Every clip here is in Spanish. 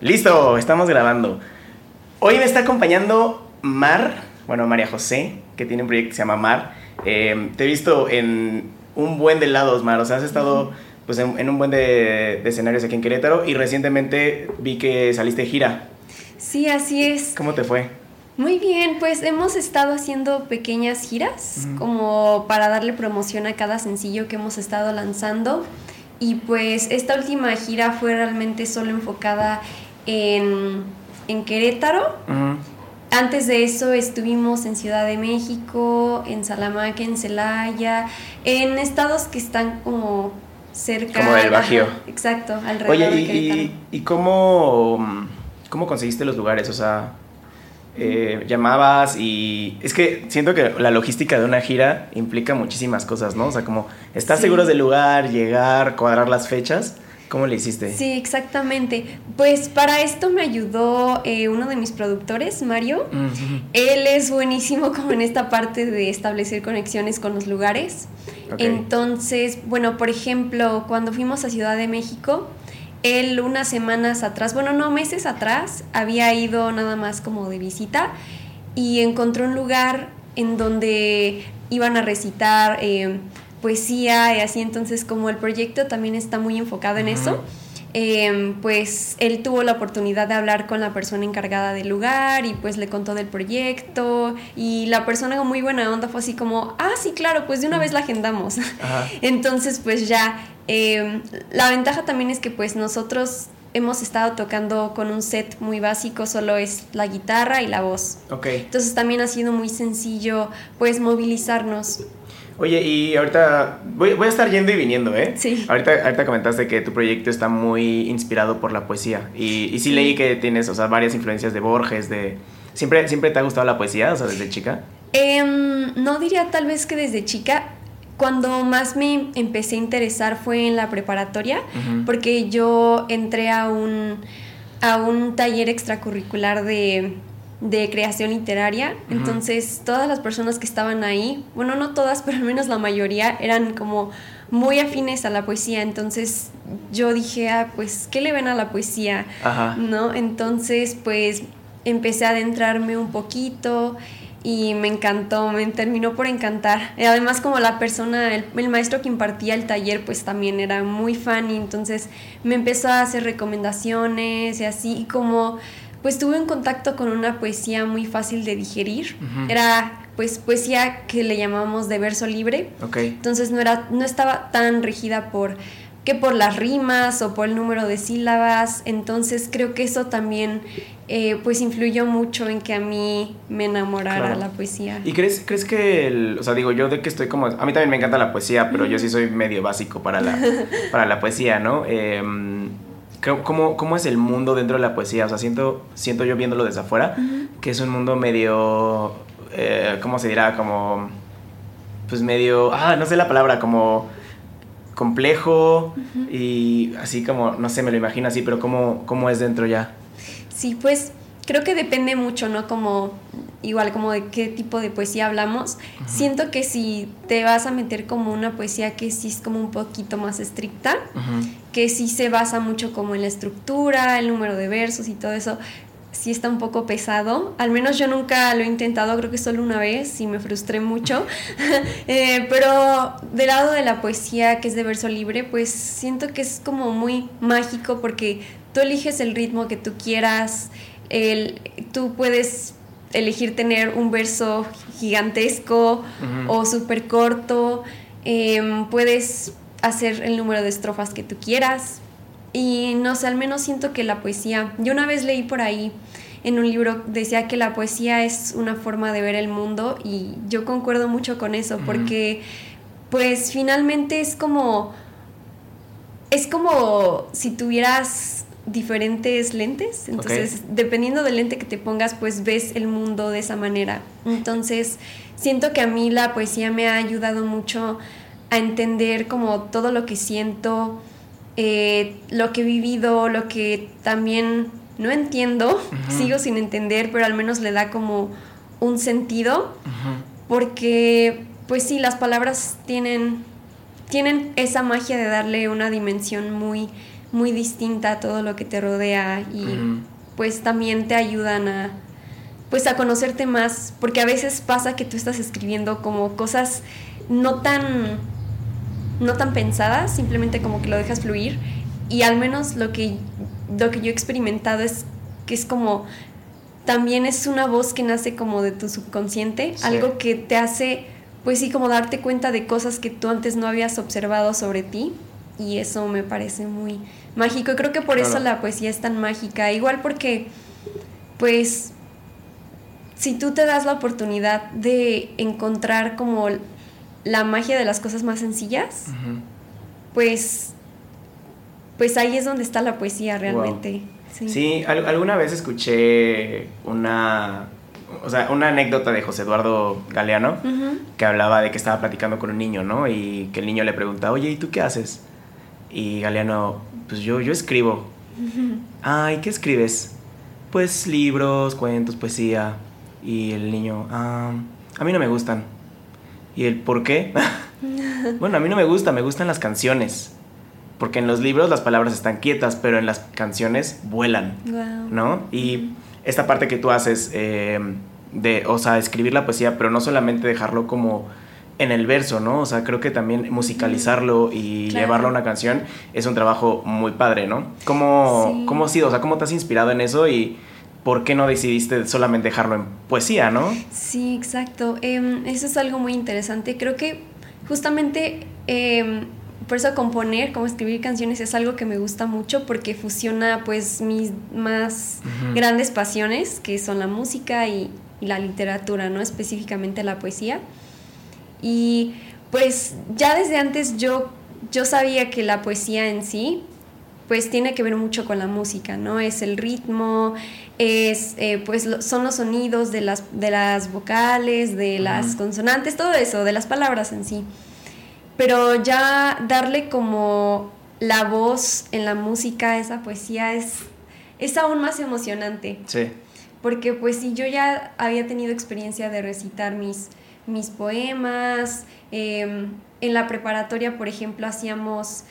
Listo, estamos grabando. Hoy me está acompañando Mar, bueno, María José, que tiene un proyecto que se llama Mar. Eh, te he visto en un buen de lados, Mar. O sea, has estado pues, en, un buen de, de, escenarios aquí en Querétaro y recientemente vi que saliste de gira. Sí, así es. ¿Cómo te fue? Muy bien, pues hemos estado haciendo pequeñas giras como para darle promoción a cada sencillo que hemos estado lanzando. Y pues esta última gira fue realmente solo enfocada en, en Querétaro. Antes de eso estuvimos en Ciudad de México, en Salamanca, en Celaya, en estados que están como cerca. Como del Bajío. exacto, alrededor Oye, de ¿y, Querétaro. y, y cómo, cómo conseguiste los lugares? O sea, eh, llamabas y es que siento que la logística de una gira implica muchísimas cosas, ¿no? O sea, como estar Sí. seguros del lugar, llegar, cuadrar las fechas. ¿Cómo le hiciste? Sí, exactamente. Pues para esto me ayudó eh, uno de mis productores, Mario. Él es buenísimo como en esta parte de establecer conexiones con los lugares. Entonces, bueno, por ejemplo, cuando fuimos a Ciudad de México, él unas semanas atrás, bueno, no, meses atrás, había ido nada más como de visita y encontró un lugar en donde iban a recitar eh, poesía y así, entonces como el proyecto también está muy enfocado en eso, eh, pues él tuvo la oportunidad de hablar con la persona encargada del lugar y pues le contó del proyecto y la persona con muy buena onda fue así como, ah, sí, claro, pues de una vez la agendamos. Ajá. Entonces pues ya, eh, la ventaja también es que pues nosotros hemos estado tocando con un set muy básico, solo es la guitarra y la voz. Ok. Entonces también ha sido muy sencillo pues movilizarnos. Oye, y ahorita voy, voy a estar yendo y viniendo, ¿eh? Sí. Ahorita, ahorita comentaste que tu proyecto está muy inspirado por la poesía. Y, y sí, Sí. leí que tienes, o sea, varias influencias de Borges, de... ¿Siempre, ¿Siempre te ha gustado la poesía, o sea, desde chica? Em, no diría tal vez que desde chica. Cuando más me empecé a interesar fue en la preparatoria, porque yo entré a un, a un taller extracurricular de, de creación literaria. Entonces, todas las personas que estaban ahí, bueno, no todas, pero al menos la mayoría, eran como muy afines a la poesía. Entonces, yo dije, ah, pues, ¿qué le ven a la poesía? Ajá. ¿no? Entonces, pues empecé a adentrarme un poquito y me encantó, me terminó por encantar. Además, como la persona, el, el maestro que impartía el taller, pues también era muy fan y entonces me empezó a hacer recomendaciones y así, y como pues tuve un contacto con una poesía muy fácil de digerir. Era pues poesía que le llamamos de verso libre. Ok. Entonces no, era, no estaba tan regida por que por las rimas o por el número de sílabas. Entonces creo que eso también eh, pues influyó mucho en que a mí me enamorara Claro. la poesía. ¿Y crees, crees que, el- o sea, digo, yo de que estoy como, a mí también me encanta la poesía, pero yo sí soy medio básico para la, para la poesía, ¿no? Eh, creo- ¿cómo, ¿Cómo es el mundo dentro de la poesía? O sea, siento, siento yo viéndolo desde afuera, que es un mundo medio, eh, ¿cómo se dirá? Como, pues medio, ah, no sé la palabra, como complejo y así como, no sé, me lo imagino así, pero ¿cómo, cómo es dentro ya? Sí, pues creo que depende mucho, ¿no? Como igual como de qué tipo de poesía hablamos. Siento que si te vas a meter como una poesía que sí es como un poquito más estricta, que sí se basa mucho como en la estructura, el número de versos y todo eso, sí está un poco pesado. Al menos yo nunca lo he intentado, creo que solo una vez y me frustré mucho. Eh, pero del lado de la poesía, que es de verso libre, pues siento que es como muy mágico porque tú eliges el ritmo que tú quieras, el, tú puedes elegir tener un verso gigantesco o súper corto, em, puedes hacer el número de estrofas que tú quieras. Y no sé, al menos siento que la poesía, yo una vez leí por ahí en un libro, decía que la poesía es una forma de ver el mundo y yo concuerdo mucho con eso, porque pues finalmente es como, es como si tuvieras diferentes lentes, entonces dependiendo del lente que te pongas, pues ves el mundo de esa manera. Entonces, siento que a mí la poesía me ha ayudado mucho a entender como todo lo que siento, eh, lo que he vivido, lo que también no entiendo, sigo sin entender, pero al menos le da como un sentido, porque pues sí, las palabras tienen, tienen esa magia de darle una dimensión muy muy distinta a todo lo que te rodea y pues también te ayudan a pues a conocerte más, porque a veces pasa que tú estás escribiendo como cosas no tan no tan pensadas, simplemente como que lo dejas fluir y al menos lo que lo que yo he experimentado es que es como también es una voz que nace como de tu subconsciente, algo que te hace pues sí como darte cuenta de cosas que tú antes no habías observado sobre ti y eso me parece muy mágico y creo que por eso la poesía es tan mágica, igual porque pues si tú te das la oportunidad de encontrar como la magia de las cosas más sencillas, pues, pues ahí es donde está la poesía realmente. Sí, alguna vez escuché una, o sea, una anécdota de José Eduardo Galeano que hablaba de que estaba platicando con un niño, ¿no? Y que el niño le pregunta, oye, ¿y tú qué haces? Y Galeano, pues yo, yo escribo. Ay, ¿qué escribes? Pues libros, cuentos, poesía. Y el niño, ah, a mí no me gustan. ¿Y el por qué? bueno, a mí no me gusta, me gustan las canciones. Porque en los libros las palabras están quietas, pero en las canciones vuelan. ¿No? Y esta parte que tú haces eh, de, o sea, escribir la poesía, pero no solamente dejarlo como en el verso, ¿no? O sea, creo que también musicalizarlo y llevarlo a una canción es un trabajo muy padre, ¿no? ¿Cómo, ¿Cómo ha sido? O sea, ¿cómo te has inspirado en eso y ¿por qué no decidiste solamente dejarlo en poesía, no? Sí, exacto. Em, eso es algo muy interesante. Creo que justamente em, por eso componer, como escribir canciones es algo que me gusta mucho porque fusiona pues mis más grandes pasiones, que son la música y, la literatura, ¿no? Específicamente la poesía. Y pues ya desde antes yo, yo sabía que la poesía en sí pues tiene que ver mucho con la música, ¿no? Es el ritmo, es, eh, pues son los sonidos de las, de las vocales, de las consonantes, todo eso, de las palabras en sí. Pero ya darle como la voz en la música a esa poesía es, es aún más emocionante. Sí. Porque pues si yo ya había tenido experiencia de recitar mis, mis poemas, em, en la preparatoria, por ejemplo, hacíamos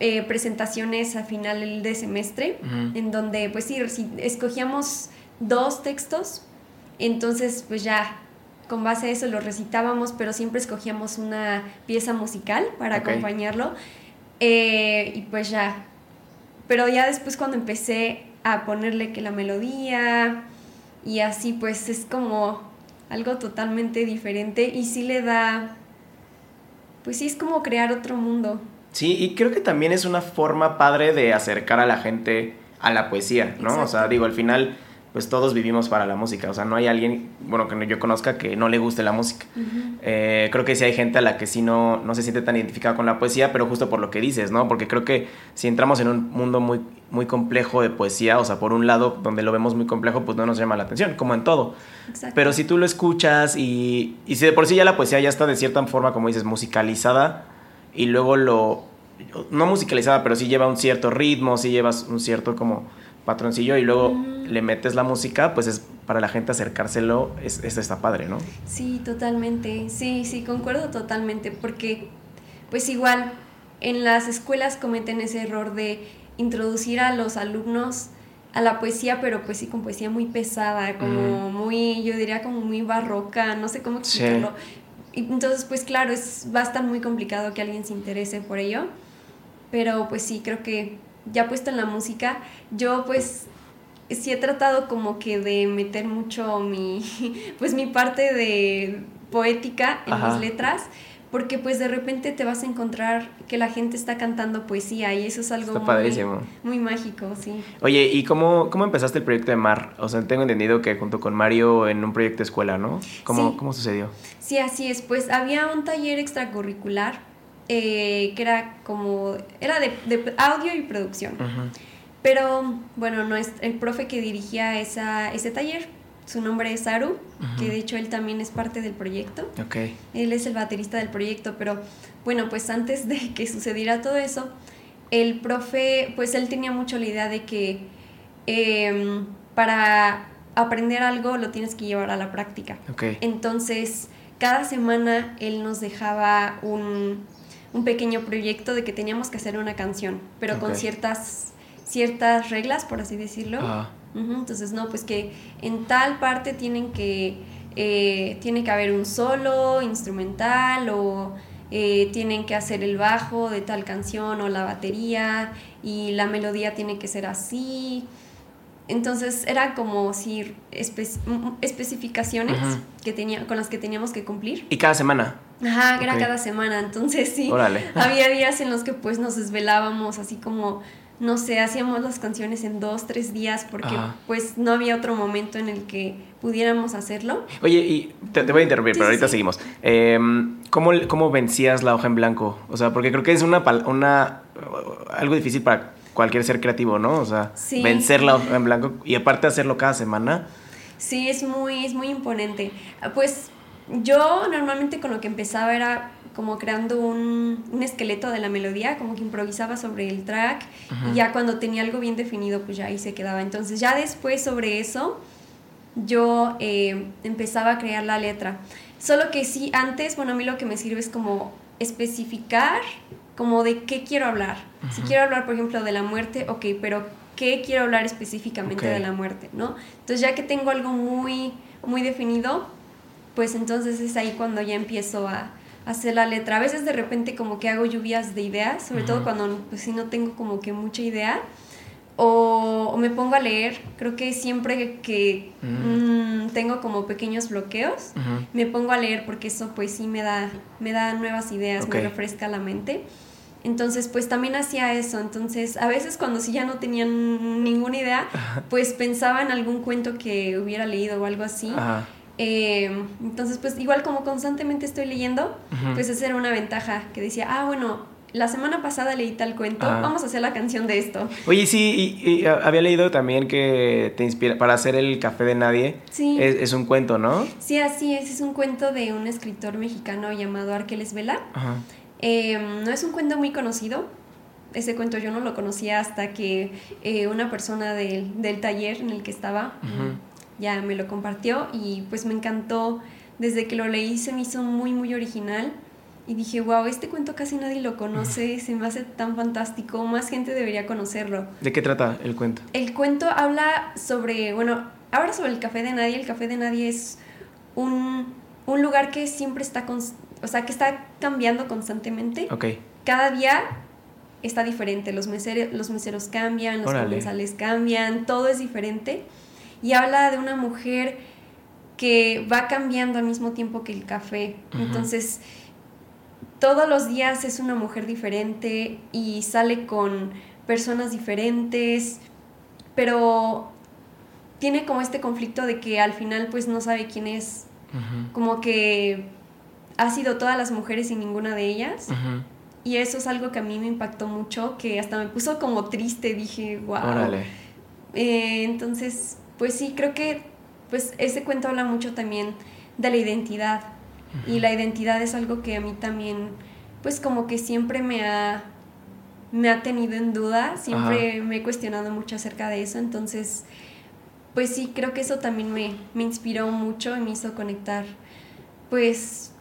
eh, presentaciones a final de semestre, en donde pues sí, escogíamos dos textos, entonces pues ya con base a eso lo recitábamos, pero siempre escogíamos una pieza musical para acompañarlo. Eh, y pues ya. Pero ya después cuando empecé a ponerle que la melodía y así, pues es como algo totalmente diferente y sí le da, pues sí es como crear otro mundo. Sí, y creo que también es una forma padre de acercar a la gente a la poesía, ¿no? O sea, digo, al final, pues todos vivimos para la música. O sea, no hay alguien, bueno, que yo conozca que no le guste la música. Eh, creo que sí hay gente a la que sí no, no se siente tan identificada con la poesía, pero justo por lo que dices, ¿no? Porque creo que si entramos en un mundo muy, muy complejo de poesía, o sea, por un lado, donde lo vemos muy complejo, pues no nos llama la atención, como en todo. Pero si tú lo escuchas y, y si de por sí ya la poesía ya está de cierta forma, como dices, musicalizada, y luego lo, no musicalizada, pero sí lleva un cierto ritmo, sí llevas un cierto como patroncillo y luego mm. le metes la música, pues es para la gente acercárselo, es, está padre, ¿no? Sí, totalmente, sí, sí, concuerdo totalmente, porque pues igual en las escuelas cometen ese error de introducir a los alumnos a la poesía, pero pues sí con poesía muy pesada, como muy, yo diría como muy barroca, no sé cómo explicarlo, entonces, pues claro, es, va a estar muy complicado que alguien se interese por ello. Pero pues sí, creo que ya puesto en la música, yo pues sí he tratado como que de meter mucho mi, pues mi parte de poética en mis letras, porque pues de repente te vas a encontrar que la gente está cantando poesía y eso es algo muy, mágico, sí. Oye, ¿y cómo, cómo empezaste el proyecto de Mar? O sea, tengo entendido que junto con Mario en un proyecto de escuela, ¿no? ¿Cómo, ¿cómo sucedió? Sí, así es. Pues había un taller extracurricular eh, que era como, era de, audio y producción. Pero bueno, no es el profe que dirigía esa, ese taller su nombre es Aru, que de hecho él también es parte del proyecto. Okay. Él es el baterista del proyecto, pero bueno, pues antes de que sucediera todo eso, el profe, pues él tenía mucho la idea de que em, para aprender algo lo tienes que llevar a la práctica. Okay. Entonces, cada semana él nos dejaba un, un pequeño proyecto de que teníamos que hacer una canción, pero con ciertas, ciertas reglas, por así decirlo. Entonces, no, pues que en tal parte tienen que, eh, tiene que haber un solo instrumental o eh, tienen que hacer el bajo de tal canción o la batería y la melodía tiene que ser así. Entonces era como si espe- mm, especificaciones Ujú. que tenía, con las que teníamos que cumplir. Y cada semana. Ajá, era cada semana, entonces sí. Órale. Había días en los que pues nos desvelábamos así como, no sé, hacíamos las canciones en dos, tres días porque Ajá. pues no había otro momento en el que pudiéramos hacerlo. Oye, y te, te voy a interrumpir, Sí, pero sí, ahorita sí. seguimos. Eh, ¿cómo, ¿Cómo vencías la hoja en blanco? O sea, porque creo que es una, una algo difícil para cualquier ser creativo, ¿no? O sea, Sí. vencer la hoja en blanco y aparte hacerlo cada semana. Sí, es muy, es muy imponente. Ah, Pues yo normalmente con lo que empezaba era como creando un, un esqueleto de la melodía, como que improvisaba sobre el track y ya cuando tenía algo bien definido, pues ya ahí se quedaba. Entonces ya después sobre eso yo eh, empezaba a crear la letra. Solo que sí, antes, bueno, a mí lo que me sirve es como especificar como de qué quiero hablar. Si quiero hablar, por ejemplo, de la muerte, ok, pero ¿qué quiero hablar específicamente Ok. de la muerte, no? Entonces ya que tengo algo muy, muy definido, pues entonces es ahí cuando ya empiezo a hacer la letra. A veces de repente como que hago lluvias de ideas, sobre todo cuando pues sí no tengo como que mucha idea. O, o me pongo a leer, creo que siempre que mm, tengo como pequeños bloqueos, Ujú. me pongo a leer porque eso pues sí me da, me da nuevas ideas, Ok. me refresca la mente. Entonces pues también hacía eso, entonces a veces cuando sí ya no tenía n- ninguna idea, pues pensaba en algún cuento que hubiera leído o algo así. Ajá. Eh, entonces pues igual como constantemente estoy leyendo, pues esa era una ventaja, que decía, ah bueno, la semana pasada leí tal cuento, vamos a hacer la canción de esto. Oye, sí, y, y, había leído también que te inspira para hacer el café de nadie. Sí. Es, es un cuento, ¿no? Sí, así es, es un cuento de un escritor mexicano llamado Arqueles Vela. Ajá. Eh, no es un cuento muy conocido. Ese cuento yo no lo conocía hasta que eh, una persona del, del taller en el que estaba ya me lo compartió y pues me encantó. Desde que lo leí se me hizo muy, muy original y dije, wow, este cuento casi nadie lo conoce, se me hace tan fantástico, más gente debería conocerlo. ¿De qué trata el cuento? El cuento habla sobre, bueno, habla sobre el Café de Nadie. El Café de Nadie es un, un lugar que siempre está, o sea, que está cambiando constantemente. Ok. Cada día está diferente. Los meseros, los meseros cambian, los Órale. comensales cambian, todo es diferente. Y habla de una mujer que va cambiando al mismo tiempo que el café. Entonces, todos los días es una mujer diferente y sale con personas diferentes, pero tiene como este conflicto de que al final pues no sabe quién es, como que ha sido todas las mujeres y ninguna de ellas. Y eso es algo que a mí me impactó mucho, que hasta me puso como triste, dije, wow. Órale. Eh, entonces, pues sí, creo que pues ese cuento habla mucho también de la identidad. Y la identidad es algo que a mí también, pues como que siempre me ha, me ha tenido en duda, siempre me he cuestionado mucho acerca de eso. Entonces, pues sí, creo que eso también me, me inspiró mucho y me hizo conectar, pues,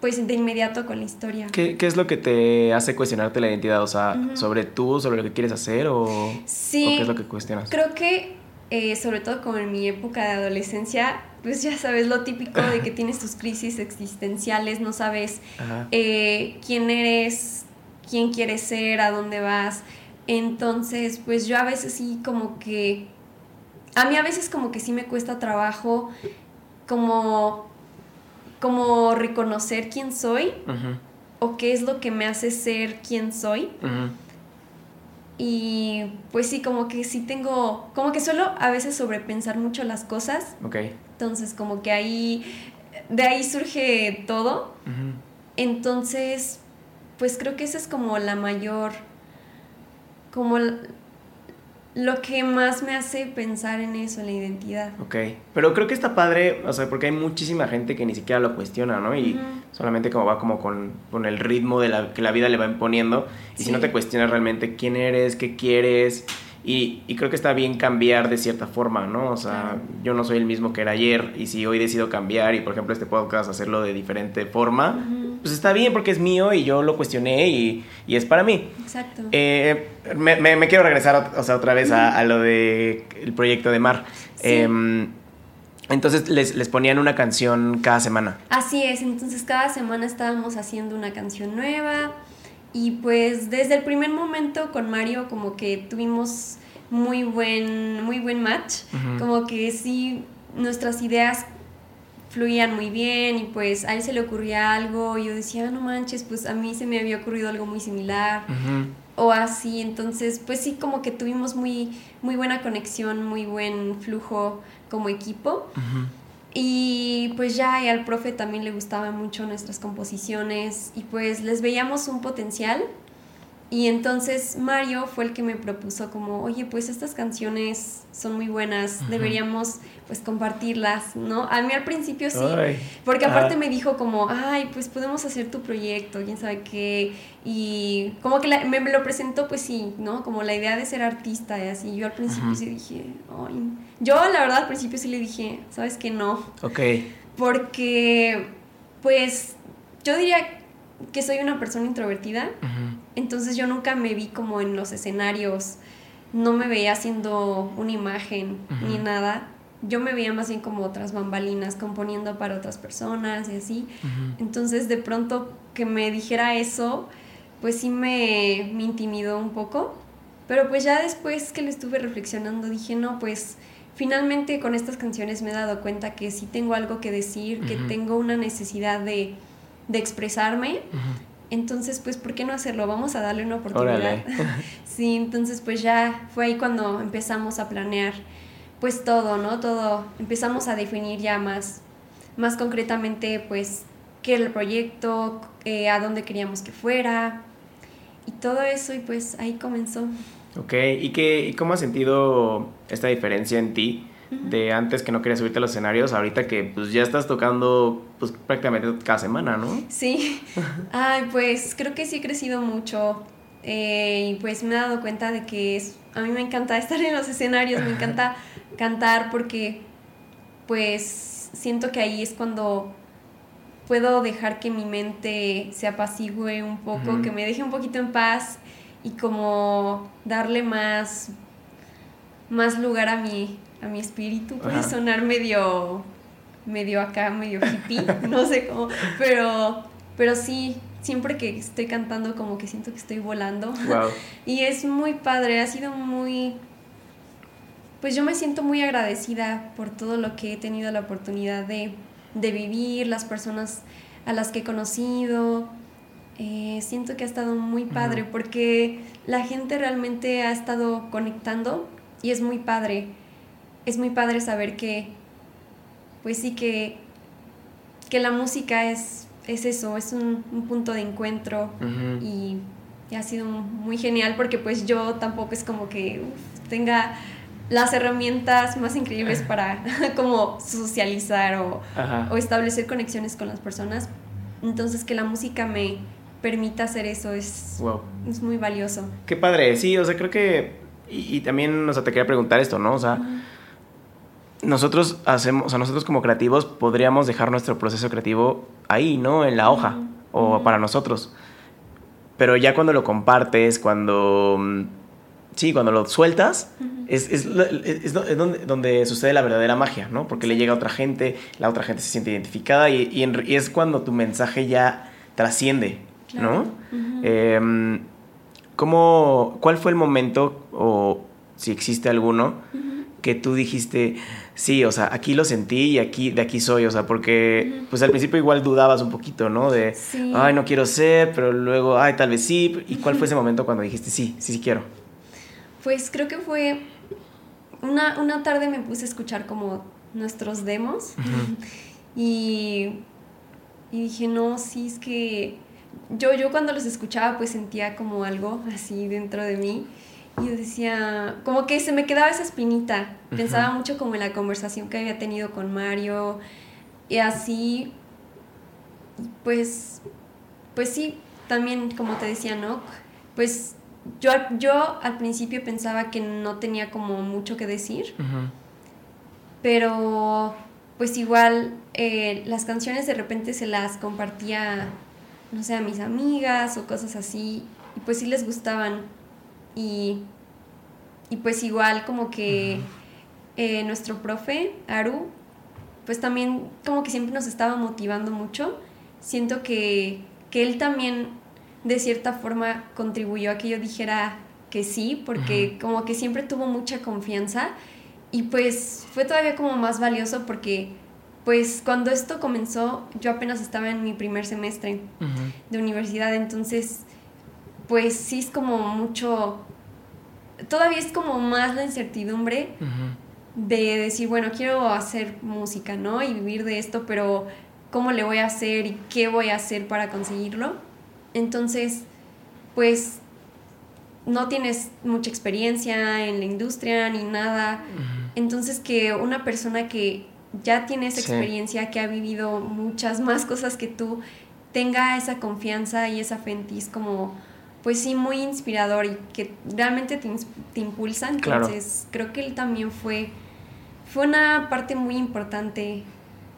pues de inmediato con la historia. ¿Qué, qué es lo que te hace cuestionarte la identidad? O sea. ¿sobre tú, sobre lo que quieres hacer o, Sí. o qué es lo que cuestionas? Creo que, eh, sobre todo como en mi época de adolescencia, pues ya sabes lo típico de que tienes tus crisis existenciales, no sabes eh, quién eres, quién quieres ser, a dónde vas. Entonces, pues yo a veces sí como que, a mí a veces como que sí me cuesta trabajo como, como reconocer quién soy o qué es lo que me hace ser quien soy. Y pues sí, como que sí tengo, como que suelo a veces sobrepensar mucho las cosas, Ok. entonces como que ahí, de ahí surge todo, entonces pues creo que esa es como la mayor, como lo que más me hace pensar en eso, la identidad. Ok, pero creo que está padre, o sea, porque hay muchísima gente que ni siquiera lo cuestiona, ¿no? Y Ujú. solamente como va como con, con el ritmo de la, que la vida le va imponiendo. Y si Sí. no te cuestionas realmente quién eres, qué quieres. Y, y creo que está bien cambiar de cierta forma, ¿no? O sea, yo no soy el mismo que era ayer. Y si hoy decido cambiar y, por ejemplo, este podcast hacerlo de diferente forma, pues está bien porque es mío y yo lo cuestioné y, y es para mí. Exacto. Eh, me, me, quiero regresar o sea, otra vez a, a, lo del el proyecto de Mar. Sí. Eh, entonces les, les, ponían una canción cada semana. Así es, entonces cada semana estábamos haciendo una canción nueva y pues desde el primer momento con Mario como que tuvimos muy buen, muy buen match, uh -huh. como que sí nuestras ideas fluían muy bien y pues a él se le ocurría algo y yo decía, ah, no manches, pues a mí se me había ocurrido algo muy similar uh -huh. o así, entonces pues sí como que tuvimos muy, muy buena conexión, muy buen flujo como equipo. Uh -huh. Y pues ya al profe también le gustaban mucho nuestras composiciones y pues les veíamos un potencial y entonces Mario fue el que me propuso como, oye, pues estas canciones son muy buenas, deberíamos pues compartirlas, ¿no? A mí al principio sí, ay, porque aparte me dijo como, ay, pues podemos hacer tu proyecto, quién sabe qué, y como que la, me, me, lo presentó pues sí, ¿no? Como la idea de ser artista y así, yo al principio sí dije, ay, yo la verdad al principio sí le dije, ¿sabes qué? No. Ok. Porque, pues, yo diría que soy una persona introvertida, uh -huh. entonces yo nunca me vi como en los escenarios, no me veía haciendo una imagen uh -huh. ni nada. Yo me veía más bien como otras bambalinas, componiendo para otras personas y así. Uh -huh. Entonces, de pronto que me dijera eso, pues sí me, me intimidó un poco. Pero pues ya después que lo estuve reflexionando, dije, no, pues finalmente con estas canciones me he dado cuenta que sí tengo algo que decir, que tengo una necesidad de de expresarme. Uh -huh. Entonces, pues, ¿por qué no hacerlo? Vamos a darle una oportunidad. sí, entonces, pues ya fue ahí cuando empezamos a planear, pues todo, ¿no? Todo, empezamos a definir ya más, más concretamente, pues, qué era el proyecto, eh, a dónde queríamos que fuera, y todo eso, y pues ahí comenzó. Ok, ¿y, qué, y cómo has sentido esta diferencia en ti? De antes que no querías subirte a los escenarios, ahorita que pues ya estás tocando pues prácticamente cada semana, ¿no? Sí, ay, pues creo que sí he crecido mucho eh, y pues me he dado cuenta de que es, a mí me encanta estar en los escenarios, me encanta cantar porque pues siento que ahí es cuando puedo dejar que mi mente se apacigüe un poco, uh -huh. que me deje un poquito en paz y como darle más más lugar a mi a mi espíritu. Puede Ajá. sonar medio, medio acá, medio hippie, no sé cómo, pero, pero sí, siempre que estoy cantando como que siento que estoy volando. Wow. y es muy padre, ha sido muy... Pues yo me siento muy agradecida por todo lo que he tenido la oportunidad de, de vivir, las personas a las que he conocido. Eh, siento que ha estado muy padre uh -huh. porque la gente realmente ha estado conectando y es muy padre es muy padre saber que, pues sí, que, que la música es, es eso, es un, un punto de encuentro uh -huh. y, y, ha sido muy genial porque pues yo tampoco es como que uf, tenga las herramientas más increíbles para como socializar o, o, establecer conexiones con las personas. Entonces que la música me permita hacer eso es, wow. es muy valioso. Qué padre, sí, o sea, creo que... Y, y también, o sea, te quería preguntar esto, ¿no? O sea... Uh -huh nosotros hacemos, o sea, nosotros como creativos podríamos dejar nuestro proceso creativo ahí, ¿no? En la hoja, uh -huh. o para nosotros. Pero ya cuando lo compartes, cuando... Mm, sí, cuando lo sueltas, uh -huh. es, es, es, es, donde, donde sucede la verdadera magia, ¿no? Porque le llega a otra gente, la otra gente se siente identificada y, y, en, y es cuando tu mensaje ya trasciende, claro. ¿no? Eh, ¿cómo, ¿Cuál fue el momento, o si existe alguno, que tú dijiste, sí, o sea, aquí lo sentí y aquí, de aquí soy, o sea, porque uh -huh. pues al principio igual dudabas un poquito, ¿no? De, sí. ay, no quiero ser, pero luego, ay, tal vez sí. ¿Y cuál fue ese momento cuando dijiste, sí, sí, sí quiero? Pues creo que fue, una, una tarde me puse a escuchar como nuestros demos uh -huh. y, y dije, no, sí, es que yo, yo cuando los escuchaba pues sentía como algo así dentro de mí y yo decía, como que se me quedaba esa espinita. Uh -huh. Pensaba mucho como en la conversación que había tenido con Mario. Y así, pues, pues sí, también como te decía, ¿no? Pues yo, yo al principio pensaba que no tenía como mucho que decir. Uh -huh. Pero pues igual eh, las canciones de repente se las compartía no sé, a mis amigas o cosas así, y pues sí les gustaban. Y, y pues igual como que eh, nuestro profe, Aru, pues también como que siempre nos estaba motivando mucho. Siento que, que él también de cierta forma contribuyó a que yo dijera que sí, porque como que siempre tuvo mucha confianza. Y pues fue todavía como más valioso porque pues cuando esto comenzó yo apenas estaba en mi primer semestre de universidad, entonces pues sí es como mucho, todavía es como más la incertidumbre de decir, bueno, quiero hacer música, ¿no? Y vivir de esto, pero ¿cómo le voy a hacer y qué voy a hacer para conseguirlo? Entonces, pues no tienes mucha experiencia en la industria ni nada. Entonces que una persona que ya tiene esa experiencia, que ha vivido muchas más cosas que tú, tenga esa confianza y esa fe en ti es como pues sí, muy inspirador y que realmente te, te impulsa. Entonces, creo que él también fue, fue una parte muy importante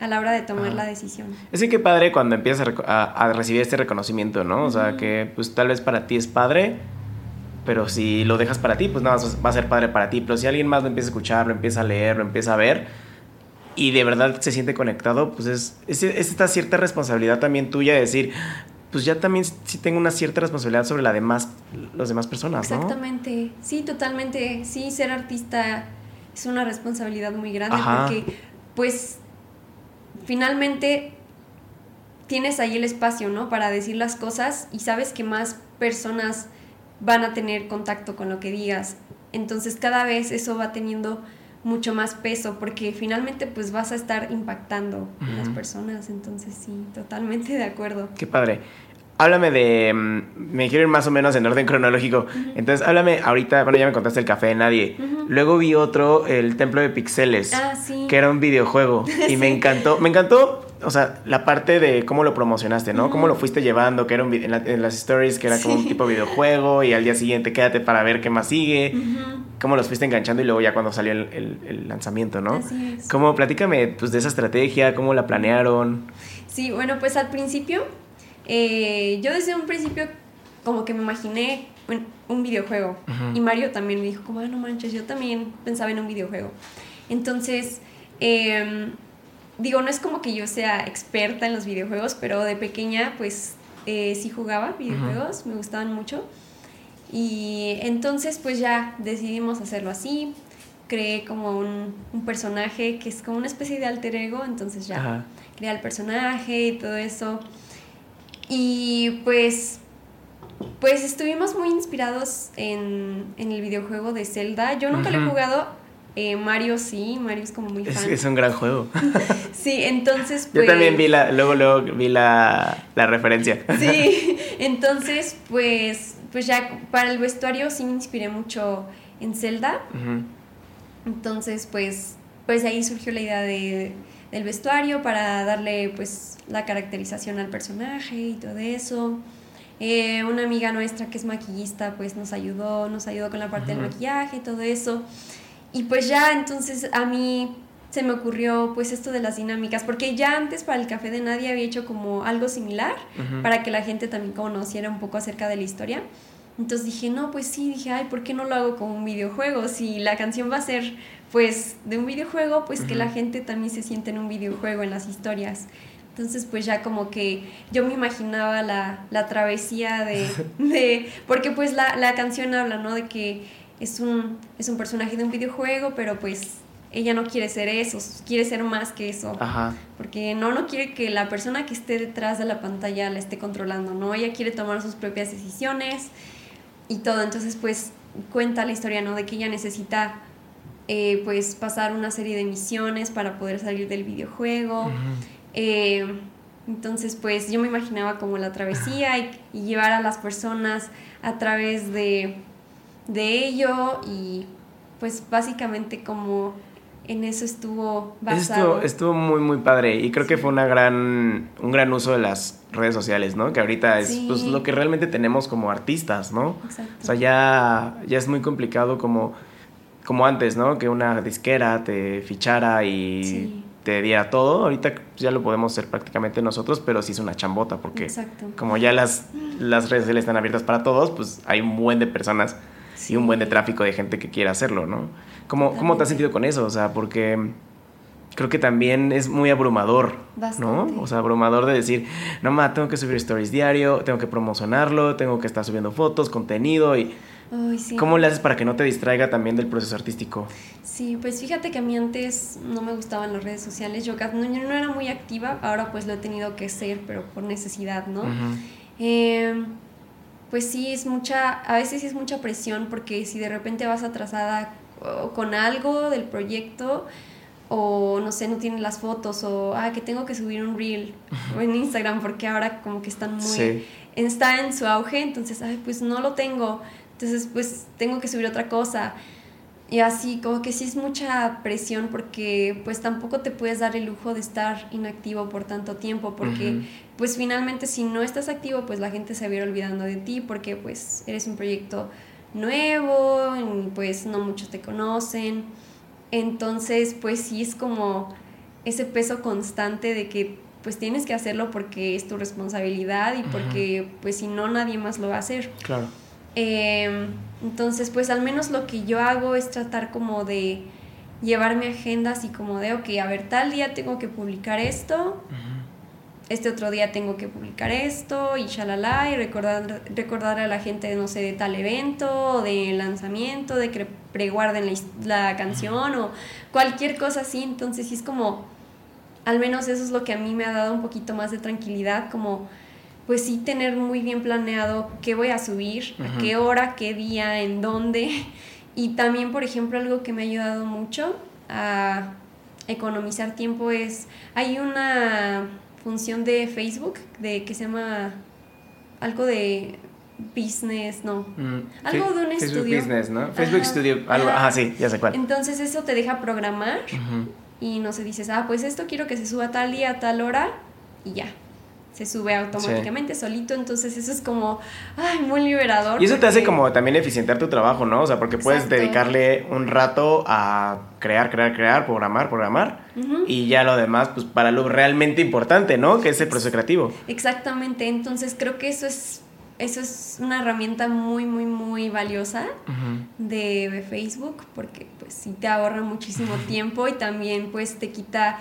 a la hora de tomar la decisión. Es que padre cuando empiezas a, recibir este reconocimiento, ¿no? O sea, que pues tal vez para ti es padre, pero si lo dejas para ti, pues nada, va a ser padre para ti. Pero si alguien más lo empieza a escuchar, lo empieza a leer, lo empieza a ver, y de verdad se siente conectado, pues es, es, es esta cierta responsabilidad también tuya de decir, pues ya también sí tengo una cierta responsabilidad sobre la demás, las demás personas, ¿no? Exactamente, sí, totalmente. Sí, ser artista es una responsabilidad muy grande porque, pues, finalmente tienes ahí el espacio, ¿no? Para decir las cosas y sabes que más personas van a tener contacto con lo que digas. Entonces cada vez eso va teniendo mucho más peso porque finalmente pues vas a estar impactando a las personas. Entonces sí, totalmente de acuerdo. Qué padre. Háblame de. Mm, me quiero ir más o menos en orden cronológico. Entonces, háblame ahorita. Bueno, ya me contaste el café de nadie. Luego vi otro, el Templo de Pixeles. Ah, sí. Que era un videojuego. Y me encantó. Me encantó, o sea, la parte de cómo lo promocionaste, ¿no? Cómo lo fuiste llevando, que era un, en, las stories, que era como un tipo videojuego. Y al día siguiente, quédate para ver qué más sigue. Cómo los fuiste enganchando y luego ya cuando salió el, el, lanzamiento, ¿no? Así es. Cómo, platícame pues, de esa estrategia, cómo la planearon. Sí, bueno, pues al principio eh, yo desde un principio como que me imaginé un, videojuego. Y Mario también me dijo como, ah, no manches, yo también pensaba en un videojuego. Entonces, em, digo, no es como que yo sea experta en los videojuegos, pero de pequeña pues eh, sí jugaba videojuegos, me gustaban mucho. Y entonces pues ya decidimos hacerlo así. Creé como un, un personaje que es como una especie de alter ego, entonces ya creé el personaje y todo eso. Y pues, pues estuvimos muy inspirados en, el videojuego de Zelda. Yo nunca lo he jugado, eh, Mario sí, Mario es como muy fan. Es, un gran juego. sí, entonces pues... Yo también vi la, luego, luego vi la, referencia. sí, entonces pues, pues ya para el vestuario sí me inspiré mucho en Zelda. Entonces pues, pues ahí surgió la idea de del vestuario para darle pues la caracterización al personaje y todo eso. Eh, una amiga nuestra que es maquillista pues nos ayudó, nos ayudó con la parte del maquillaje y todo eso. Y pues ya entonces a mí se me ocurrió pues esto de las dinámicas, porque ya antes para el Café de Nadie había hecho como algo similar para que la gente también conociera un poco acerca de la historia. Entonces dije, no, pues sí, dije, ay, ¿por qué no lo hago como un videojuego? Si la canción va a ser pues de un videojuego, pues que la gente también se siente en un videojuego, en las historias. Entonces, pues ya como que yo me imaginaba la, la travesía de, de, porque pues la, la, canción habla, ¿no? De que es un, es un personaje de un videojuego, pero pues ella no quiere ser eso, quiere ser más que eso. Ajá. Porque no, no quiere que la persona que esté detrás de la pantalla la esté controlando, ¿no? Ella quiere tomar sus propias decisiones y todo. Entonces, pues cuenta la historia, ¿no? De que ella necesita eh, pues pasar una serie de misiones para poder salir del videojuego. Eh, entonces, pues yo me imaginaba como la travesía y, llevar a las personas a través de, de ello y pues básicamente como en eso estuvo basado. Estuvo, estuvo muy, muy padre y creo que fue una gran, un gran uso de las redes sociales, ¿no? Que ahorita es pues, lo que realmente tenemos como artistas, ¿no? Exacto. O sea, ya, ya es muy complicado como como antes, ¿no? Que una disquera te fichara y te diera todo. Ahorita ya lo podemos hacer prácticamente nosotros, pero sí es una chambota porque Exacto. como ya las, las redes sociales están abiertas para todos, pues hay un buen de personas y un buen de tráfico de gente que quiere hacerlo, ¿no? ¿Cómo, ¿Cómo te has sentido con eso? O sea, porque creo que también es muy abrumador, Bastante. ¿no? O sea, abrumador de decir, no, ma, tengo que subir stories diario, tengo que promocionarlo, tengo que estar subiendo fotos, contenido y... Ay, sí. ¿Cómo le haces para que no te distraiga también del proceso artístico? Sí, pues fíjate que a mí antes no me gustaban las redes sociales, yo, no, yo no era muy activa, ahora pues lo he tenido que ser, pero por necesidad, ¿no? Ujú. Eh, pues sí, es mucha, a veces sí es mucha presión porque si de repente vas atrasada con algo del proyecto o no sé, no tienes las fotos o ah, que tengo que subir un reel o en Instagram porque ahora como que están muy Sí. está en su auge, entonces ay, pues no lo tengo. Entonces pues tengo que subir otra cosa. Y así como que sí es mucha presión porque pues tampoco te puedes dar el lujo de estar inactivo por tanto tiempo porque pues finalmente si no estás activo pues la gente se va a ir olvidando de ti porque pues eres un proyecto nuevo y pues no muchos te conocen. Entonces pues sí es como ese peso constante de que pues tienes que hacerlo porque es tu responsabilidad y porque pues si no nadie más lo va a hacer. Claro. eh, entonces, pues al menos lo que yo hago es tratar como de llevar mi agenda así como de, ok, a ver, tal día tengo que publicar esto, este otro día tengo que publicar esto y shalala y recordar, recordar a la gente, no sé, de tal evento de lanzamiento, de que preguarden la, la canción o cualquier cosa así. Entonces, sí es como, al menos eso es lo que a mí me ha dado un poquito más de tranquilidad, como pues sí tener muy bien planeado qué voy a subir, a qué hora, qué día, en dónde. Y también, por ejemplo, algo que me ha ayudado mucho a economizar tiempo es, hay una función de Facebook de que se llama algo de business, no. Mm, Algo de un Facebook estudio. Business, ¿no? Facebook Studio, algo, ajá. ajá, sí, ya sé cuál. Entonces eso te deja programar y no sé, dices, ah, pues esto quiero que se suba tal día, a tal hora y ya. Se sube automáticamente, solito, entonces eso es como, ay, muy liberador. Y eso te hace como también eficientar tu trabajo, ¿no? O sea, porque puedes dedicarle un rato a crear, crear, crear, programar, programar. Y ya lo demás, pues para lo realmente importante, ¿no? Que es el proceso creativo. Exactamente, entonces creo que eso es, eso es una herramienta muy, muy, muy valiosa de, de Facebook porque pues sí te ahorra muchísimo tiempo y también pues te quita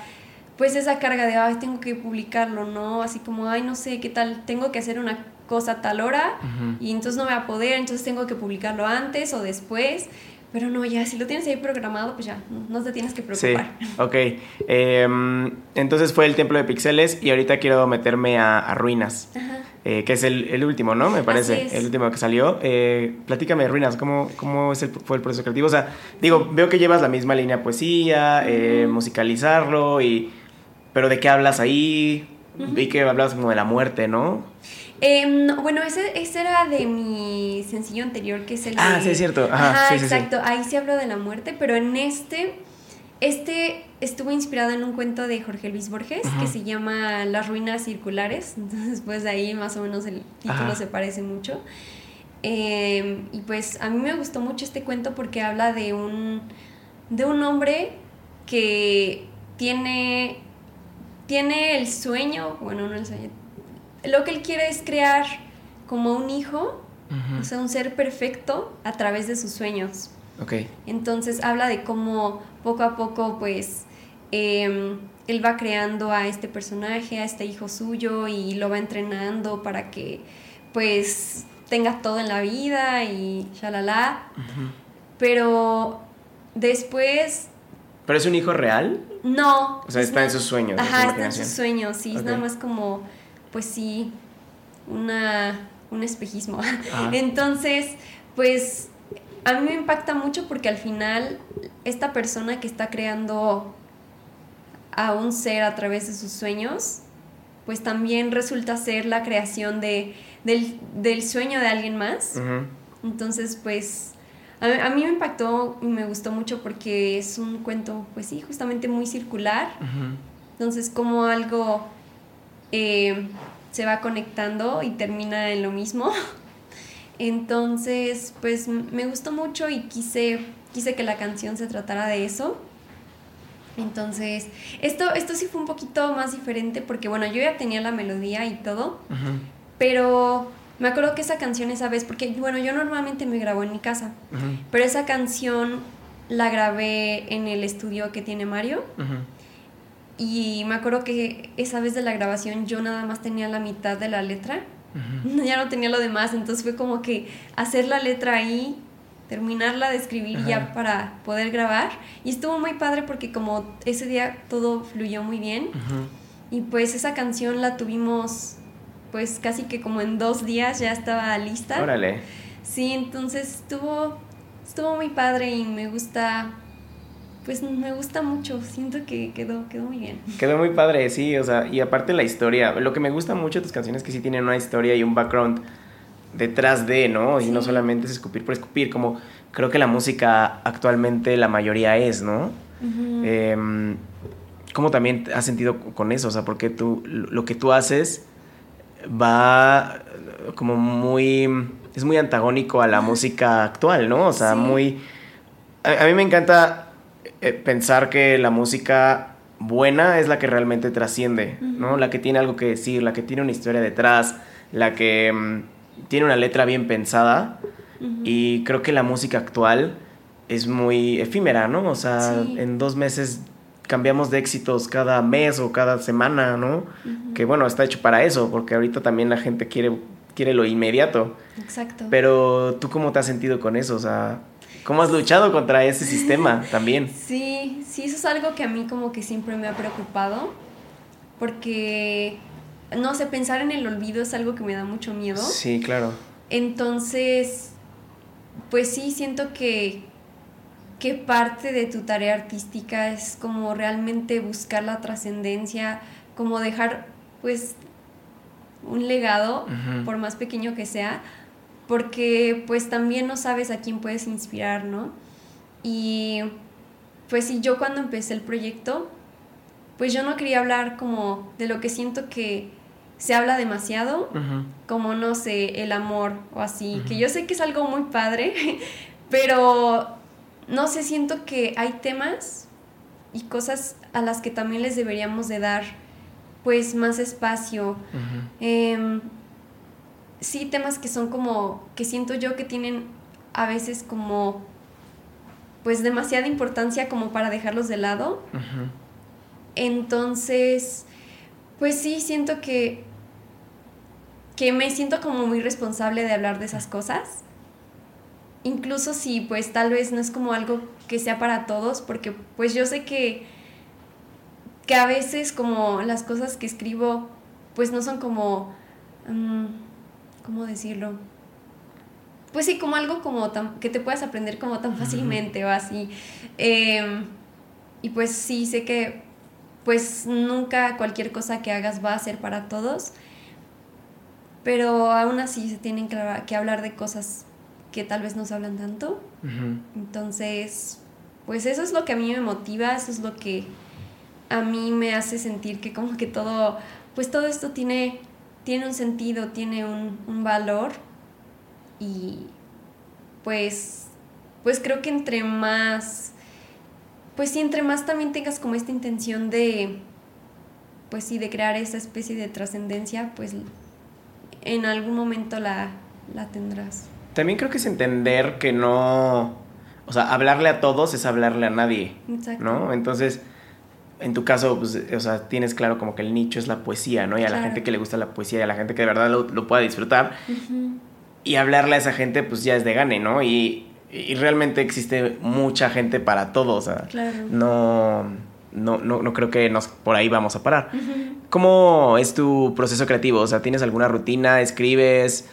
pues esa carga de ay tengo que publicarlo no así como ay no sé qué tal tengo que hacer una cosa a tal hora Ujú. y entonces no voy a poder entonces tengo que publicarlo antes o después pero no ya si lo tienes ahí programado pues ya no, te tienes que Sí, preocupar ok. Em, entonces fue el Templo de Pixeles y ahorita quiero meterme a, a Ruinas, eh, que es el, el último, ¿no? Me parece, el último que salió. Eh, platícame de Ruinas, ¿cómo, cómo es el, fue el proceso creativo? O sea, digo, veo que llevas la misma línea poesía, eh, musicalizarlo, y, pero ¿de qué hablas ahí? Vi que hablas como de la muerte, ¿no? Em, no, bueno, ese, ese era de mi sencillo anterior, que es el Ah, de- sí, es cierto. Ajá, Ajá, sí, sí, sí. exacto. Ahí sí hablo de la muerte, pero en este, este estuvo inspirado en un cuento de Jorge Luis Borges que se llama Las ruinas circulares. Entonces, pues ahí más o menos el título Ajá. se parece mucho. Em, y pues a mí me gustó mucho este cuento porque habla de un, de un hombre que tiene, tiene el sueño, bueno, no el sueño, lo que él quiere es crear como un hijo, o sea, un ser perfecto a través de sus sueños. Ok. Entonces habla de cómo poco a poco, pues, eh, él va creando a este personaje, a este hijo suyo y lo va entrenando para que, pues, tenga todo en la vida y shalala. Ujú. Pero después, ¿Pero es un hijo real? No. O sea, es está en sus sueños, Ajá, está en sus sueños, sí, es nada más como, pues sí, una, un espejismo. Entonces, pues a mí me impacta mucho porque al final esta persona que está creando a un ser a través de sus sueños, pues también resulta ser la creación de, del, del sueño de alguien más. Entonces, pues a, a mí me impactó y me gustó mucho porque es un cuento, pues sí, justamente muy circular. Entonces, como algo eh, se va conectando y termina en lo mismo. Entonces, pues me gustó mucho y quise, quise que la canción se tratara de eso. Entonces, esto, esto sí fue un poquito más diferente porque, bueno, yo ya tenía la melodía y todo, pero me acuerdo que esa canción esa vez, porque, bueno, yo normalmente me grabo en mi casa, pero esa canción la grabé en el estudio que tiene Mario. Y me acuerdo que esa vez de la grabación yo nada más tenía la mitad de la letra, ya no tenía lo demás, entonces fue como que hacer la letra ahí terminarla de escribir ya para poder grabar. Y estuvo muy padre porque como ese día todo fluyó muy bien. Y pues esa canción la tuvimos pues casi que como en dos días ya estaba lista. Órale. Sí, entonces estuvo, estuvo muy padre y me gusta pues me gusta mucho, siento que quedó, quedó muy bien. Quedó muy padre, sí, o sea, y aparte la historia, lo que me gusta mucho de tus canciones es que sí tienen una historia y un background detrás de, ¿no? Y no solamente es escupir por escupir, como creo que la música actualmente la mayoría es, ¿no? Em, ¿Cómo también has sentido con eso? O sea, porque tú, lo que tú haces va como muy, es muy antagónico a la música actual, ¿no? O sea, muy... A, mí me encanta eh, pensar que la música buena es la que realmente trasciende, ¿no? La que tiene algo que decir, la que tiene una historia detrás, la que mm, tiene una letra bien pensada y creo que la música actual es muy efímera, ¿no? O sea, en dos meses cambiamos de éxitos cada mes o cada semana, ¿no? Que bueno, está hecho para eso, porque ahorita también la gente quiere, quiere lo inmediato. Exacto. Pero tú cómo te has sentido con eso? O sea, ¿cómo has luchado contra ese sistema también? Sí, sí, eso es algo que a mí como que siempre me ha preocupado, porque no sé, pensar en el olvido es algo que me da mucho miedo. Sí, claro. Entonces, pues sí, siento que, que parte de tu tarea artística es como realmente buscar la trascendencia, como dejar pues un legado, por más pequeño que sea, porque pues también no sabes a quién puedes inspirar, ¿no? Y pues sí, yo cuando empecé el proyecto, pues yo no quería hablar como de lo que siento que se habla demasiado, como no sé, el amor o así, que yo sé que es algo muy padre, pero no sé, siento que hay temas y cosas a las que también les deberíamos de dar pues más espacio. Em, sí, temas que son como, que siento yo que tienen a veces como pues demasiada importancia como para dejarlos de lado. Entonces, pues sí, siento que que me siento como muy responsable de hablar de esas cosas. Incluso si pues tal vez no es como algo que sea para todos, porque pues yo sé que, que a veces como las cosas que escribo pues no son como, mm, ¿cómo decirlo? Pues sí, como algo como tan, que te puedas aprender como tan fácilmente o así. Em, y pues sí, sé que pues nunca cualquier cosa que hagas va a ser para todos pero aún así se tienen que, hablar de cosas que tal vez no se hablan tanto. Entonces, pues eso es lo que a mí me motiva, eso es lo que a mí me hace sentir que como que todo, pues todo esto tiene, tiene un sentido, tiene un, un valor y pues, pues creo que entre más, pues sí, entre más también tengas como esta intención de, pues sí, de crear esa especie de trascendencia, pues en algún momento la, tendrás. También creo que es entender que no, o sea, hablarle a todos es hablarle a nadie, Exacto. ¿no? Entonces, en tu caso, pues, o sea, tienes claro como que el nicho es la poesía, ¿no? Y a la gente que le gusta la poesía y a la gente que de verdad lo, pueda disfrutar. Y hablarle a esa gente, pues ya es de gane, ¿no? Y, realmente existe mucha gente para todos, o sea, claro. no no, no, no creo que nos, por ahí vamos a parar. ¿Cómo es tu proceso creativo? O sea, ¿tienes alguna rutina? ¿Escribes?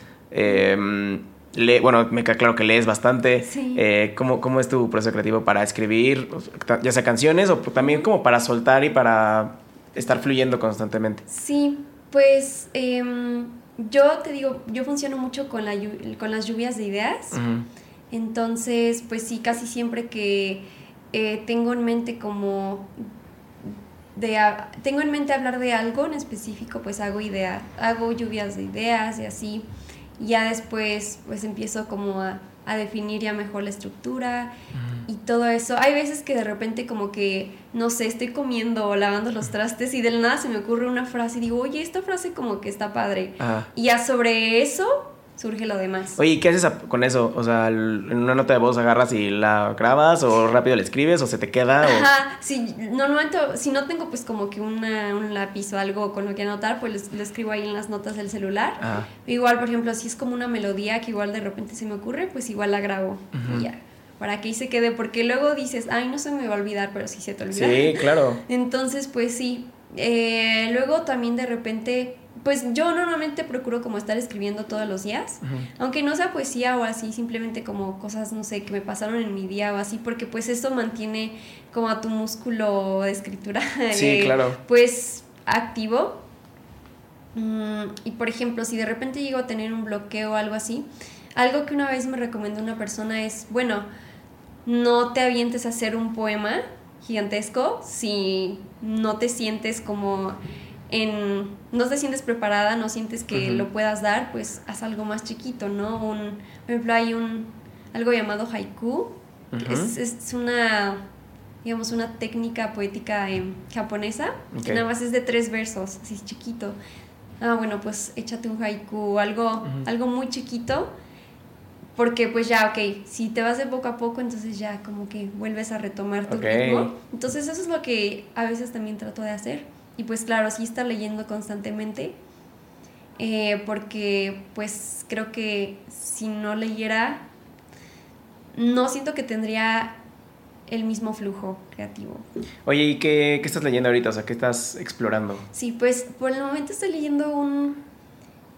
Em, bueno, me queda claro que lees bastante. Eh, ¿cómo, es tu proceso creativo para escribir, ya sea canciones o también como para soltar y para estar fluyendo constantemente? Sí, pues em, yo te digo, yo funciono mucho con, la, con las lluvias de ideas. Entonces, pues sí, casi siempre que eh, tengo en mente como de, tengo en mente hablar de algo en específico, pues hago idea, hago lluvias de ideas y así. Ya después pues empiezo como a, a definir ya mejor la estructura y todo eso. Hay veces que de repente como que, no sé, estoy comiendo o lavando los trastes y de la nada se me ocurre una frase y digo, oye, esta frase como que está padre. Y ya sobre eso surge lo demás. Oye, ¿y qué haces con eso? O sea, en una nota de voz agarras y la grabas o rápido la escribes o se te queda. Ajá, sí, normalmente, si no tengo pues como que una, un lápiz o algo con lo que anotar, pues lo, escribo ahí en las notas del celular. Igual, por ejemplo, si es como una melodía que igual de repente se me ocurre, pues igual la grabo y ya. Para que ahí se quede, porque luego dices, ay, no se me va a olvidar, pero sí se te olvida. Sí, claro. Entonces, pues sí. Eh, luego también de repente pues yo normalmente procuro como estar escribiendo todos los días, aunque no sea poesía o así, simplemente como cosas, no sé, que me pasaron en mi día o así, porque pues eso mantiene como a tu músculo de escritura, sí, claro. pues activo. Mm, y por ejemplo, si de repente llego a tener un bloqueo o algo así, algo que una vez me recomendó una persona es, bueno, no te avientes a hacer un poema gigantesco si no te sientes como en, no te sientes preparada, no sientes que lo puedas dar, pues haz algo más chiquito, ¿no? Un, por ejemplo, hay un, algo llamado haiku, es, es, una, digamos, una técnica poética em, japonesa, que nada más es de tres versos, así chiquito. Ah, bueno, pues échate un haiku, algo, algo muy chiquito, porque pues ya, ok, si te vas de poco a poco, entonces ya como que vuelves a retomar tu ritmo. Entonces eso es lo que a veces también trato de hacer y pues claro, sí estar leyendo constantemente, eh, porque pues creo que si no leyera, no siento que tendría el mismo flujo creativo. Oye, ¿y qué, estás leyendo ahorita? O sea, ¿qué estás explorando? Sí, pues por el momento estoy leyendo un,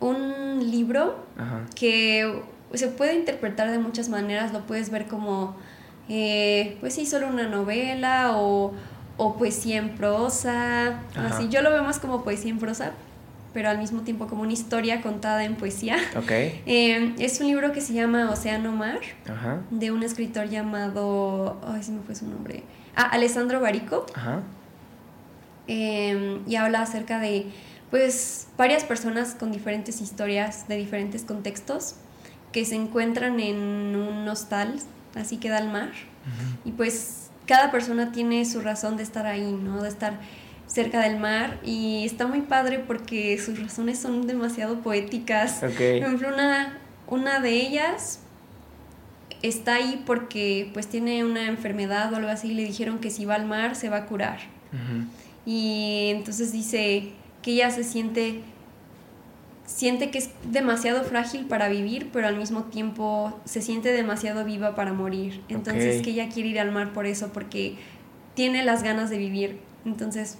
un libro que se puede interpretar de muchas maneras, lo puedes ver como, eh, pues sí, solo una novela o o poesía en prosa, así. Yo lo veo más como poesía en prosa, pero al mismo tiempo como una historia contada en poesía. Okay. Eh, es un libro que se llama Océano Mar, de un escritor llamado, ay, se me fue su nombre, ah, Alessandro Barico. Ajá. Em, y habla acerca de, pues, varias personas con diferentes historias, de diferentes contextos, que se encuentran en un hostal, así que da al mar. Y pues cada persona tiene su razón de estar ahí, ¿no? De estar cerca del mar y está muy padre porque sus razones son demasiado poéticas. Por ejemplo, una, una de ellas está ahí porque pues tiene una enfermedad o algo así y le dijeron que si va al mar se va a curar. Y entonces dice que ella se siente siente que es demasiado frágil para vivir, pero al mismo tiempo se siente demasiado viva para morir. Entonces que ella quiere ir al mar por eso, porque tiene las ganas de vivir. Entonces,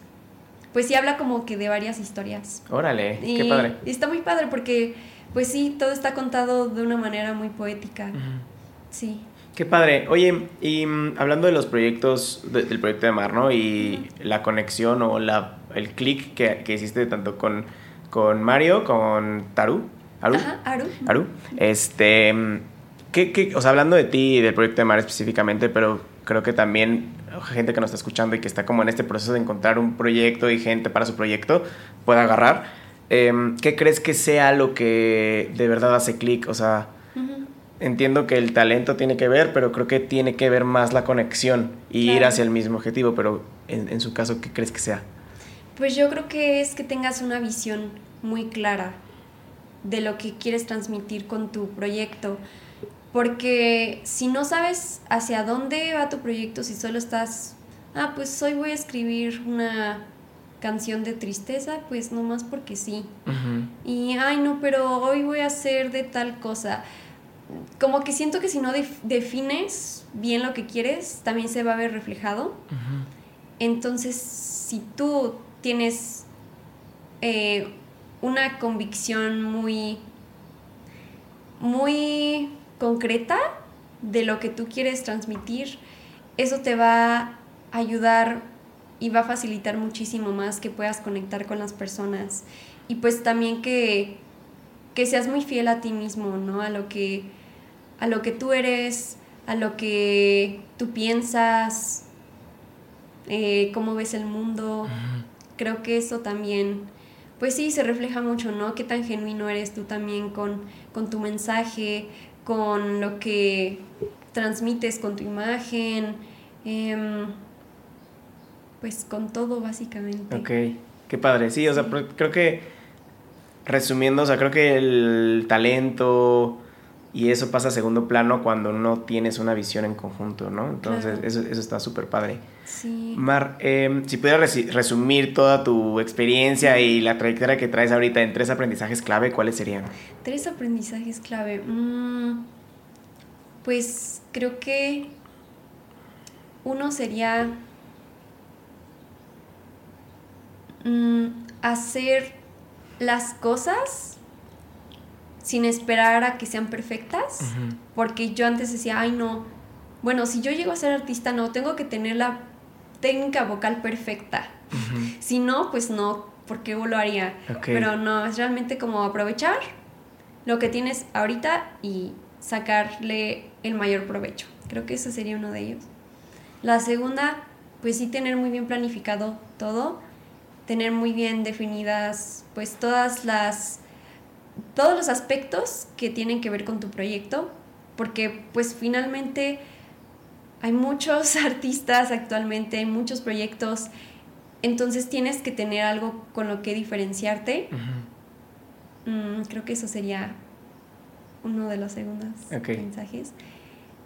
pues sí habla como que de varias historias. Órale, qué padre. Está muy padre porque, pues sí, todo está contado de una manera muy poética. Sí. Qué padre. Oye, y mm, hablando de los proyectos, del proyecto de Mar, ¿no? Y la conexión o la, el clic que, que hiciste tanto con con Mario, con Taru. Aru. Ajá, Aru. Aru. Este. ¿qué, qué, o sea, hablando de ti y del proyecto de Mar específicamente, pero creo que también gente que nos está escuchando y que está como en este proceso de encontrar un proyecto y gente para su proyecto pueda agarrar. Em, ¿Qué crees que sea lo que de verdad hace clic? O sea, entiendo que el talento tiene que ver, pero creo que tiene que ver más la conexión y ir hacia el mismo objetivo. Pero en, en su caso, ¿qué crees que sea? Pues yo creo que es que tengas una visión muy clara de lo que quieres transmitir con tu proyecto. Porque si no sabes hacia dónde va tu proyecto, si solo estás, ah, pues hoy voy a escribir una canción de tristeza, pues nomás porque sí. Y, ay, no, pero hoy voy a hacer de tal cosa. Como que siento que si no defines bien lo que quieres, también se va a ver reflejado. Entonces, si tú tienes eh, una convicción muy, muy concreta de lo que tú quieres transmitir, eso te va a ayudar y va a facilitar muchísimo más que puedas conectar con las personas. Y pues también que, que seas muy fiel a ti mismo, ¿no? A lo que, a lo que tú eres, a lo que tú piensas, eh, cómo ves el mundo creo que eso también, pues sí, se refleja mucho, ¿no? Qué tan genuino eres tú también con, con tu mensaje, con lo que transmites con tu imagen, em, pues con todo básicamente. Ok, qué padre, sí, o sea, creo que resumiendo, o sea, creo que el talento y eso pasa a segundo plano cuando no tienes una visión en conjunto, ¿no? Entonces, eso, eso, está súper padre. Sí. Mar, em, si pudieras resumir toda tu experiencia y la trayectoria que traes ahorita en tres aprendizajes clave, ¿cuáles serían? Tres aprendizajes clave. Mm, pues creo que uno sería mm, hacer las cosas sin esperar a que sean perfectas, porque yo antes decía, ay no, bueno, si yo llego a ser artista, no, tengo que tener la técnica vocal perfecta. Si no, pues no, porque yo lo haría. Pero no, es realmente como aprovechar lo que tienes ahorita y sacarle el mayor provecho. Creo que ese sería uno de ellos. La segunda, pues sí tener muy bien planificado todo, tener muy bien definidas pues todas las todos los aspectos que tienen que ver con tu proyecto, porque pues finalmente hay muchos artistas actualmente, hay muchos proyectos, entonces tienes que tener algo con lo que diferenciarte. Mm, creo que eso sería uno de los segundos mensajes.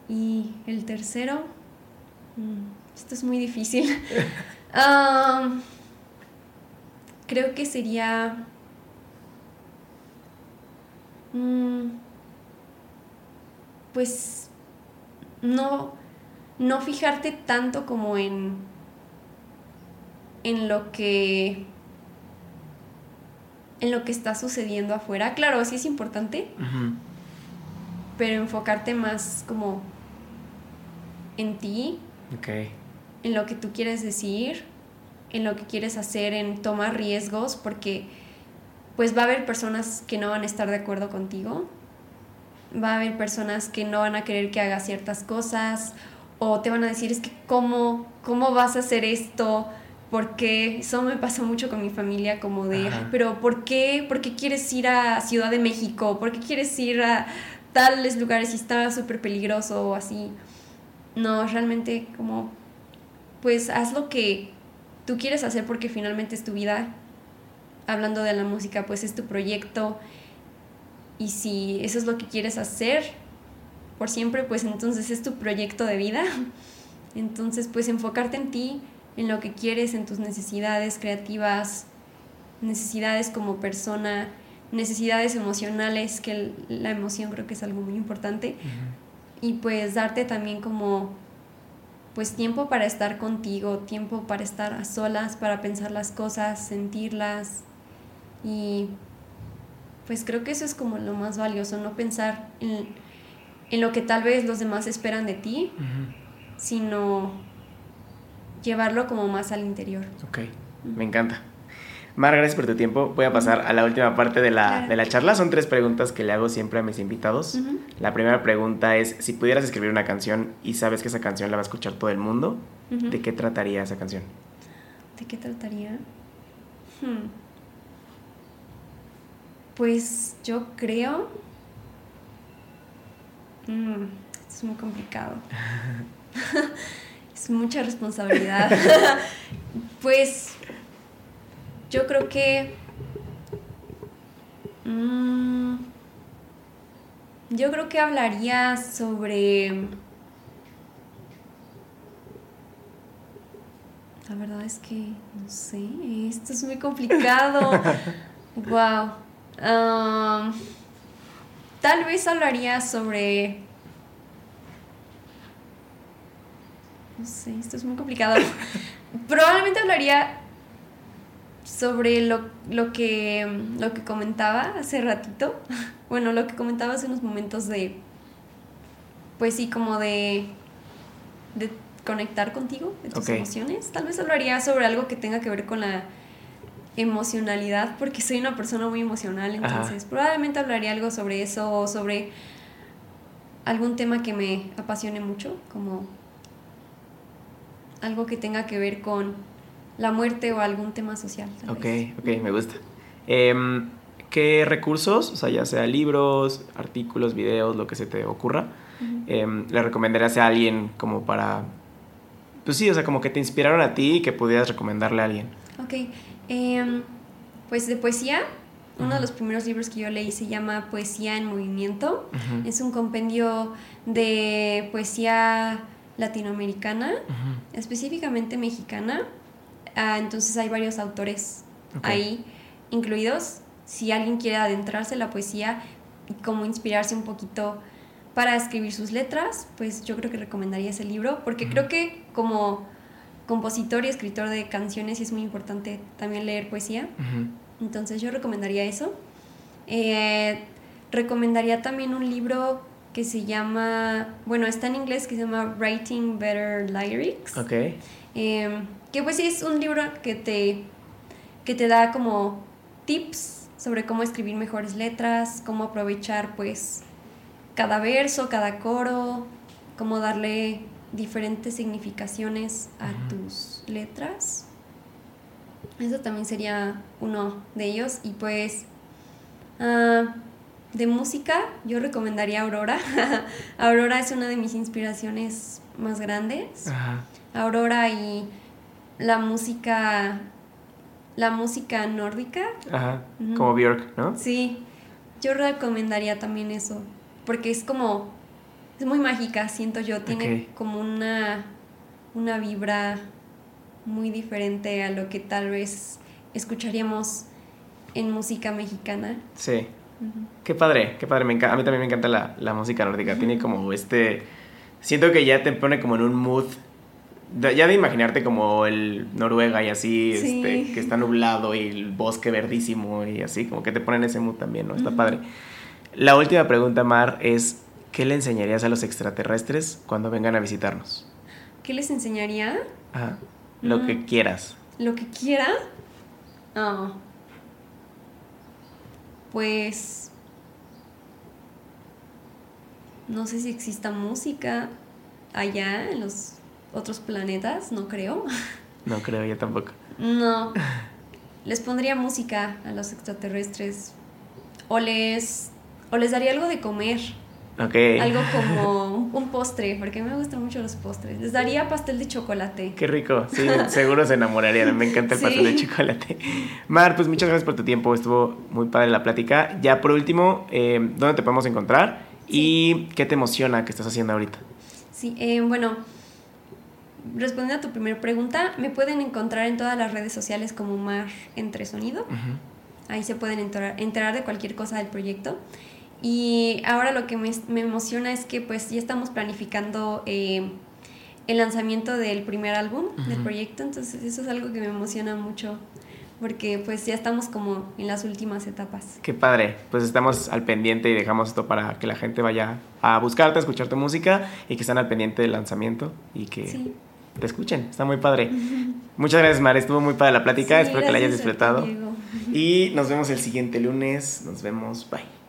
Y el tercero, mm, esto es muy difícil. creo que sería Mm, pues no, no fijarte tanto como en, en lo que en lo que está sucediendo afuera. Claro, sí es importante, pero enfocarte más como en ti, en lo que tú quieres decir, en lo que quieres hacer, en tomar riesgos, porque pues va a haber personas que no van a estar de acuerdo contigo, va a haber personas que no van a querer que hagas ciertas cosas o te van a decir es que cómo, cómo vas a hacer esto, porque eso me pasa mucho con mi familia como de, pero ¿por qué, ¿por qué quieres ir a Ciudad de México? ¿Por qué quieres ir a tales lugares y está súper peligroso o así? No, realmente como, pues haz lo que tú quieres hacer porque finalmente es tu vida. Hablando de la música, pues es tu proyecto. Y si eso es lo que quieres hacer por siempre, pues entonces es tu proyecto de vida. Entonces, pues enfocarte en ti, en lo que quieres, en tus necesidades creativas, necesidades como persona, necesidades emocionales, que la emoción creo que es algo muy importante. Y pues darte también como pues tiempo para estar contigo, tiempo para estar a solas, para pensar las cosas, sentirlas, y pues creo que eso es como lo más valioso, no pensar en, lo que tal vez los demás esperan de ti, sino llevarlo como más al interior. Ok, me encanta. Mar, gracias por tu tiempo. Voy a pasar a la última parte de la, de la charla. Son tres preguntas que le hago siempre a mis invitados. La primera pregunta es, si pudieras escribir una canción y sabes que esa canción la va a escuchar todo el mundo, ¿de qué trataría esa canción? ¿De qué trataría? Hmm. Pues yo creo... Mm, es muy complicado. es mucha responsabilidad. pues yo creo que... Mm, yo creo que hablaría sobre... La verdad es que no sé, esto es muy complicado. wow. Tal vez hablaría sobre... No sé, esto es muy complicado. Probablemente hablaría sobre lo, lo, que, lo que comentaba hace ratito. Bueno, lo que comentaba hace unos momentos de... Pues sí, como de... De conectar contigo, de tus emociones. Tal vez hablaría sobre algo que tenga que ver con la emocionalidad porque soy una persona muy emocional, entonces probablemente hablaría algo sobre eso o sobre algún tema que me apasione mucho, como algo que tenga que ver con la muerte o algún tema social. Ok, ok, me gusta. Em, ¿Qué recursos, o sea, ya sea libros, artículos, videos, lo que se te ocurra, em, le recomendarías a alguien como para... Pues sí, o sea, como que te inspiraron a ti y que pudieras recomendarle a alguien. Ok, em, pues de poesía, uno de los primeros libros que yo leí se llama Poesía en Movimiento. Es un compendio de poesía latinoamericana, específicamente mexicana. Ah, entonces hay varios autores ahí incluidos. Si alguien quiere adentrarse en la poesía y como inspirarse un poquito para escribir sus letras, pues yo creo que recomendaría ese libro, porque creo que como compositor y escritor de canciones es muy importante también leer poesía. Entonces yo recomendaría eso. Eh, recomendaría también un libro que se llama, bueno, está en inglés, que se llama Writing Better Lyrics. Ok. Em, que pues sí es un libro que te, que te da como tips sobre cómo escribir mejores letras, cómo aprovechar pues cada verso, cada coro, cómo darle diferentes significaciones a tus letras. Eso también sería uno de ellos. Y pues ah, de música yo recomendaría Aurora. Aurora es una de mis inspiraciones más grandes. Aurora y la música la música nórdica. Ajá, como Björk, ¿no? Sí, yo recomendaría también eso, porque es como, es muy mágica, siento yo, tiene como una, una vibra muy diferente a lo que tal vez escucharíamos en música mexicana. Sí. Qué padre, qué padre. Me a mí también me encanta la, la música nórdica. Tiene como este... Siento que ya te pone como en un mood ya de imaginarte como el Noruega y así, este, que está nublado y el bosque verdísimo y así, como que te ponen ese mood también, ¿no? Está padre. La última pregunta, Mar, es ¿qué le enseñarías a los extraterrestres cuando vengan a visitarnos? ¿Qué les enseñaría? Ajá. Lo que mm. quieras. ¿Lo que quiera? Ah. Pues... No sé si exista música allá en los otros planetas, no creo. No creo, yo tampoco. No. Les pondría música a los extraterrestres. O les, o les daría algo de comer. Ok. Algo como un postre, porque me gustan mucho los postres. Les daría pastel de chocolate. Qué rico, sí, seguro se enamorarían. Me encanta el pastel de chocolate. Mar, pues muchas gracias por tu tiempo, estuvo muy padre la plática. Ya por último, eh, ¿dónde te podemos encontrar? ¿Y qué te emociona que estás haciendo ahorita? Sí, eh, bueno, respondiendo a tu primera pregunta, me pueden encontrar en todas las redes sociales como Mar Entre Sonido. Ahí se pueden enterar, de cualquier cosa del proyecto. Y ahora lo que me, emociona es que pues ya estamos planificando eh, el lanzamiento del primer álbum del proyecto, entonces eso es algo que me emociona mucho porque pues ya estamos como en las últimas etapas. Qué padre, pues estamos al pendiente y dejamos esto para que la gente vaya a buscarte, a escuchar tu música y que estén al pendiente del lanzamiento y que te escuchen. Está muy padre. Muchas gracias, Mar. Estuvo muy padre la plática. Espero que la hayas disfrutado. Y nos vemos el siguiente lunes. Nos vemos. Bye.